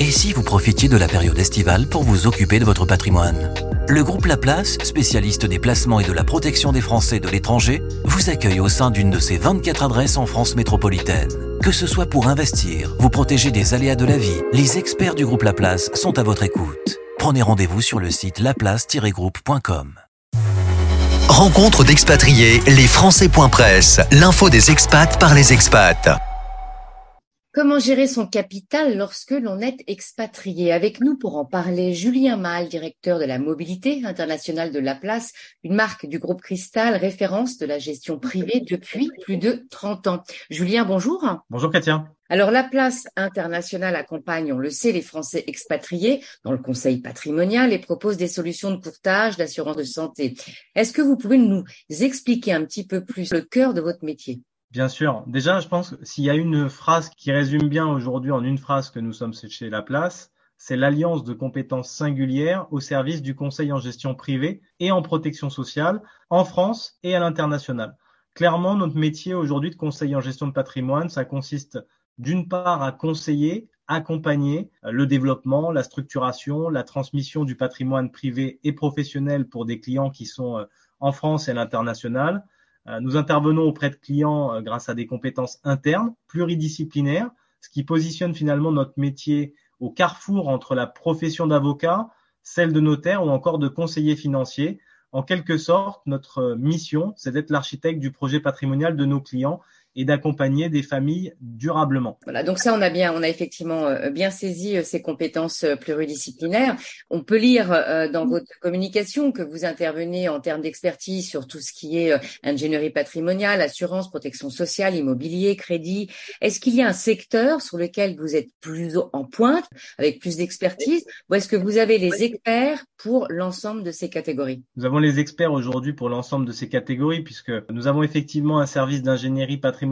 Et si vous profitiez de la période estivale pour vous occuper de votre patrimoine? Le groupe Laplace, spécialiste des placements et de la protection des Français de l'étranger, vous accueille au sein d'une de ses 24 adresses en France métropolitaine. Que ce soit pour investir, vous protéger des aléas de la vie, les experts du groupe Laplace sont à votre écoute. Prenez rendez-vous sur le site laplace-groupe.com. Rencontre d'expatriés, les Français.press, l'info des expats par les expats. Comment gérer son capital lorsque l'on est expatrié? Avec nous pour en parler, Julien Mal, directeur de la mobilité internationale de La Place, une marque du groupe Cristal, référence de la gestion privée depuis plus de 30 ans. Julien, bonjour. Bonjour Katia. Alors la place internationale accompagne, on le sait, les Français expatriés dans le conseil patrimonial et propose des solutions de courtage, d'assurance de santé. Est-ce que vous pouvez nous expliquer un petit peu plus le cœur de votre métier? Bien sûr. Déjà, je pense que s'il y a une phrase qui résume bien aujourd'hui en une phrase que nous sommes chez La Place, c'est l'alliance de compétences singulières au service du conseil en gestion privée et en protection sociale en France et à l'international. Clairement, notre métier aujourd'hui de conseil en gestion de patrimoine, ça consiste d'une part à conseiller, accompagner le développement, la structuration, la transmission du patrimoine privé et professionnel pour des clients qui sont euh, en France et à l'international, euh, nous intervenons auprès de clients euh, grâce à des compétences internes, pluridisciplinaires, ce qui positionne finalement notre métier au carrefour entre la profession d'avocat, celle de notaire ou encore de conseiller financier. En quelque sorte, notre mission, c'est d'être l'architecte du projet patrimonial de nos clients et d'accompagner des familles durablement. Voilà, donc ça, on a bien, on a effectivement euh, bien saisi euh, ces compétences euh, pluridisciplinaires. On peut lire dans votre communication que vous intervenez en termes d'expertise sur tout ce qui est ingénierie patrimoniale, assurance, protection sociale, immobilier, crédit. Est-ce qu'il y a un secteur sur lequel vous êtes plus en pointe, avec plus d'expertise, ou est-ce que vous avez les experts pour l'ensemble de ces catégories? Nous avons les experts aujourd'hui pour l'ensemble de ces catégories, puisque nous avons effectivement un service d'ingénierie patrimoniale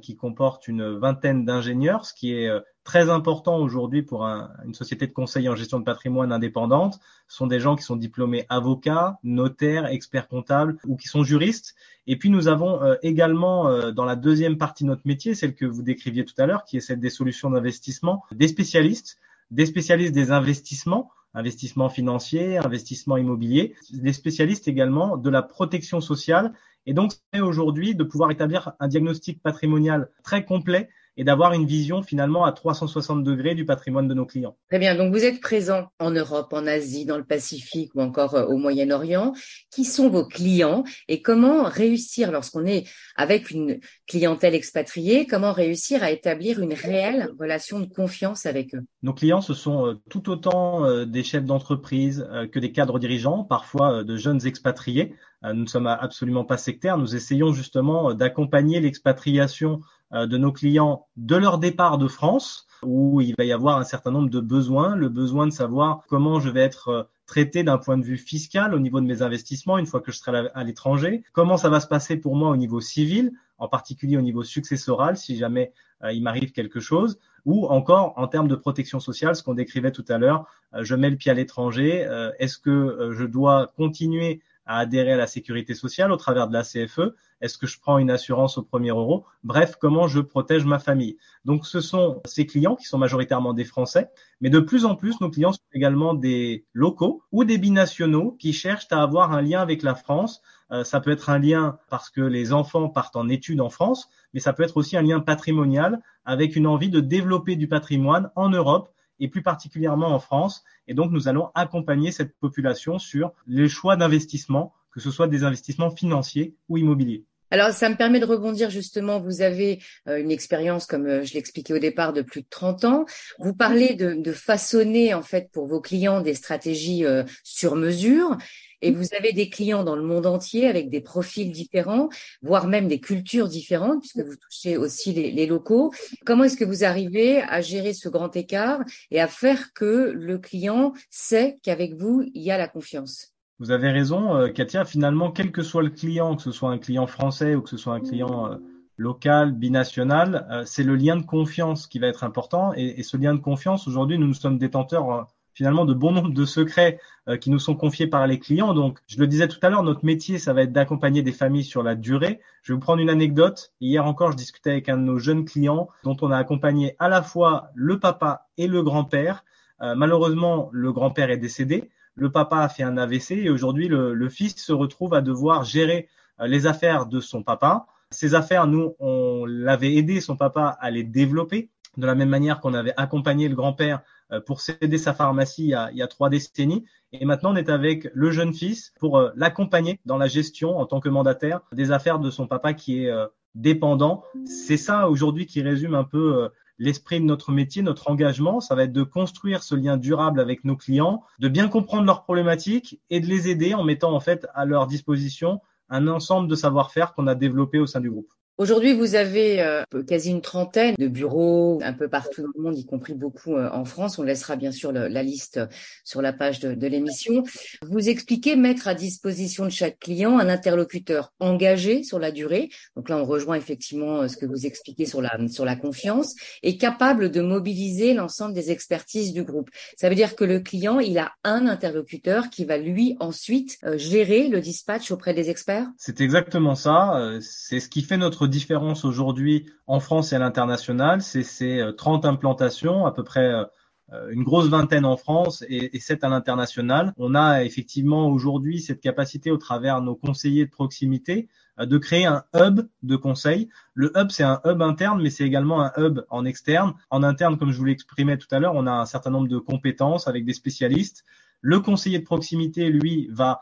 qui comporte une vingtaine d'ingénieurs, ce qui est euh, très important aujourd'hui pour une société de conseil en gestion de patrimoine indépendante. Ce sont des gens qui sont diplômés avocats, notaires, experts comptables ou qui sont juristes. Et puis nous avons euh, également euh, dans la deuxième partie de notre métier, celle que vous décriviez tout à l'heure, qui est celle des solutions d'investissement, des spécialistes, des spécialistes des investissements investissement financier, investissement immobilier, des spécialistes également de la protection sociale et donc, c'est aujourd'hui de pouvoir établir un diagnostic patrimonial très complet et d'avoir une vision finalement à 360 degrés du patrimoine de nos clients. Très bien. Donc, vous êtes présent en Europe, en Asie, dans le Pacifique ou encore euh, au Moyen-Orient. Qui sont vos clients et comment réussir lorsqu'on est avec une clientèle expatriée, comment réussir à établir une réelle relation de confiance avec eux? Nos clients, ce sont euh, tout autant euh, des chefs d'entreprise que des cadres dirigeants, parfois de jeunes expatriés. Nous ne sommes absolument pas sectaires. Nous essayons justement d'accompagner l'expatriation de nos clients de leur départ de France, où il va y avoir un certain nombre de besoins, le besoin de savoir comment je vais être euh, traité d'un point de vue fiscal au niveau de mes investissements une fois que je serai à l'étranger, comment ça va se passer pour moi au niveau civil, en particulier au niveau successoral si jamais euh, il m'arrive quelque chose, ou encore en termes de protection sociale, ce qu'on décrivait tout à l'heure, je mets le pied à l'étranger, est-ce que je dois continuer à adhérer à la sécurité sociale au travers de la CFE Est-ce que je prends une assurance au premier euro? Bref, comment je protège ma famille? Donc, ce sont ces clients qui sont majoritairement des Français, mais de plus en plus, nos clients sont également des locaux ou des binationaux qui cherchent à avoir un lien avec la France. Euh, ça peut être un lien parce que les enfants partent en études en France, mais ça peut être aussi un lien patrimonial avec une envie de développer du patrimoine en Europe et plus particulièrement en France. Et donc, nous allons accompagner cette population sur les choix d'investissement, que ce soit des investissements financiers ou immobiliers. Alors, ça me permet de rebondir justement. Vous avez euh, une expérience, comme euh, je l'expliquais au départ, de plus de 30 ans. Vous parlez de, façonner en fait pour vos clients des stratégies euh, sur mesure. Et vous avez des clients dans le monde entier avec des profils différents, voire même des cultures différentes, puisque vous touchez aussi les, locaux. Comment est-ce que vous arrivez à gérer ce grand écart et à faire que le client sait qu'avec vous, il y a la confiance? Vous avez raison, euh, Katia. Finalement, quel que soit le client, que ce soit un client français ou que ce soit un client euh, local, binational, euh, c'est le lien de confiance qui va être important. Et, et ce lien de confiance, aujourd'hui, nous, nous sommes détenteurs finalement de bon nombre de secrets euh, qui nous sont confiés par les clients. Donc, je le disais tout à l'heure, notre métier, ça va être d'accompagner des familles sur la durée. Je vais vous prendre une anecdote. Hier encore, je discutais avec un de nos jeunes clients dont on a accompagné à la fois le papa et le grand-père. Euh, malheureusement, le grand-père est décédé. Le papa a fait un AVC et aujourd'hui, le, le fils se retrouve à devoir gérer euh, les affaires de son papa. Ces affaires, nous, on l'avait aidé, son papa, à les développer de la même manière qu'on avait accompagné le grand-père pour céder sa pharmacie il y, a, il y, a, trois décennies. Et maintenant, on est avec le jeune fils pour euh, l'accompagner dans la gestion en tant que mandataire des affaires de son papa qui est dépendant. C'est ça aujourd'hui qui résume un peu l'esprit de notre métier, notre engagement. Ça va être de construire ce lien durable avec nos clients, de bien comprendre leurs problématiques et de les aider en mettant en fait à leur disposition un ensemble de savoir-faire qu'on a développé au sein du groupe. Aujourd'hui, vous avez euh, quasi une trentaine de bureaux un peu partout dans le monde, y compris beaucoup euh, en France. On laissera bien sûr la liste sur la page de, de l'émission. Vous expliquez mettre à disposition de chaque client un interlocuteur engagé sur la durée. Donc là, on rejoint effectivement euh, ce que vous expliquez sur la, sur la confiance et capable de mobiliser l'ensemble des expertises du groupe. Ça veut dire que le client, il a un interlocuteur qui va lui ensuite gérer le dispatch auprès des experts? C'est exactement ça. C'est ce qui fait notre différence aujourd'hui en France et à l'international, c'est ces 30 euh, implantations, à peu près euh, une grosse vingtaine en France et, et 7 à l'international. On a effectivement aujourd'hui cette capacité au travers de nos conseillers de proximité euh, de créer un hub de conseil. Le hub, c'est un hub interne, mais c'est également un hub en externe. En interne, comme je vous l'exprimais tout à l'heure, on a un certain nombre de compétences avec des spécialistes. Le conseiller de proximité, lui, va euh,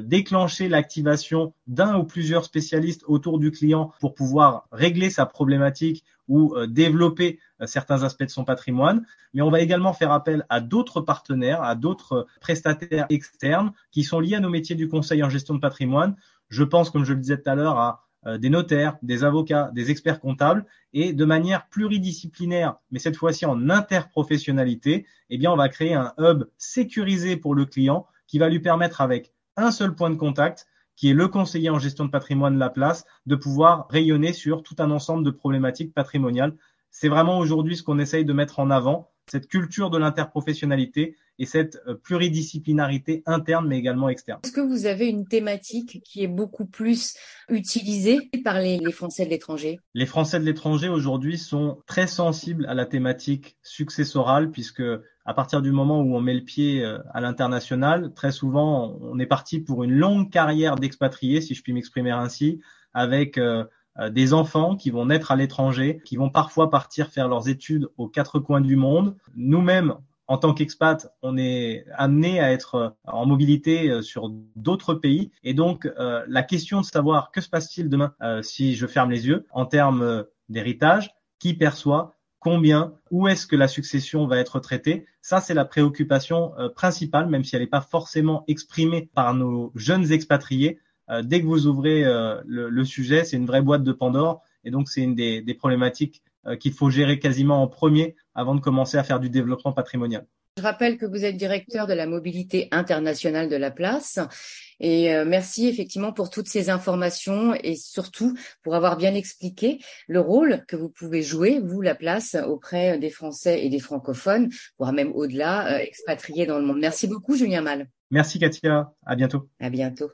déclencher l'activation d'un ou plusieurs spécialistes autour du client pour pouvoir régler sa problématique ou euh, développer euh, certains aspects de son patrimoine. Mais on va également faire appel à d'autres partenaires, à d'autres prestataires externes qui sont liés à nos métiers du conseil en gestion de patrimoine. Je pense, comme je le disais tout à l'heure, à des notaires, des avocats, des experts comptables, et de manière pluridisciplinaire, mais cette fois-ci en interprofessionnalité, eh bien, on va créer un hub sécurisé pour le client qui va lui permettre avec un seul point de contact qui est le conseiller en gestion de patrimoine de la place, de pouvoir rayonner sur tout un ensemble de problématiques patrimoniales. C'est vraiment aujourd'hui ce qu'on essaye de mettre en avant, cette culture de l'interprofessionnalité et cette euh, pluridisciplinarité interne mais également externe. Est-ce que vous avez une thématique qui est beaucoup plus utilisée par les Français de l'étranger? Les Français de l'étranger aujourd'hui sont très sensibles à la thématique successorale puisque à partir du moment où on met le pied euh, à l'international, très souvent on est parti pour une longue carrière d'expatriés, si je puis m'exprimer ainsi, avec euh, des enfants qui vont naître à l'étranger, qui vont parfois partir faire leurs études aux quatre coins du monde. Nous-mêmes, en tant qu'expat, on est amené à être euh, en mobilité euh, sur d'autres pays. Et donc, euh, la question de savoir que se passe-t-il demain si je ferme les yeux en termes d'héritage, qui perçoit, combien, où est-ce que la succession va être traitée, ça c'est la préoccupation principale, même si elle n'est pas forcément exprimée par nos jeunes expatriés. dès que vous ouvrez le, sujet, c'est une vraie boîte de Pandore. Et donc, c'est une des, problématiques euh, qu'il faut gérer quasiment en premier avant de commencer à faire du développement patrimonial. Je rappelle que vous êtes directeur de la mobilité internationale de la place et euh, merci effectivement pour toutes ces informations et surtout pour avoir bien expliqué le rôle que vous pouvez jouer, vous, la place, auprès des Français et des francophones, voire même au-delà, euh, expatriés dans le monde. Merci beaucoup, Julien Mal. Merci, Katia. À bientôt. À bientôt.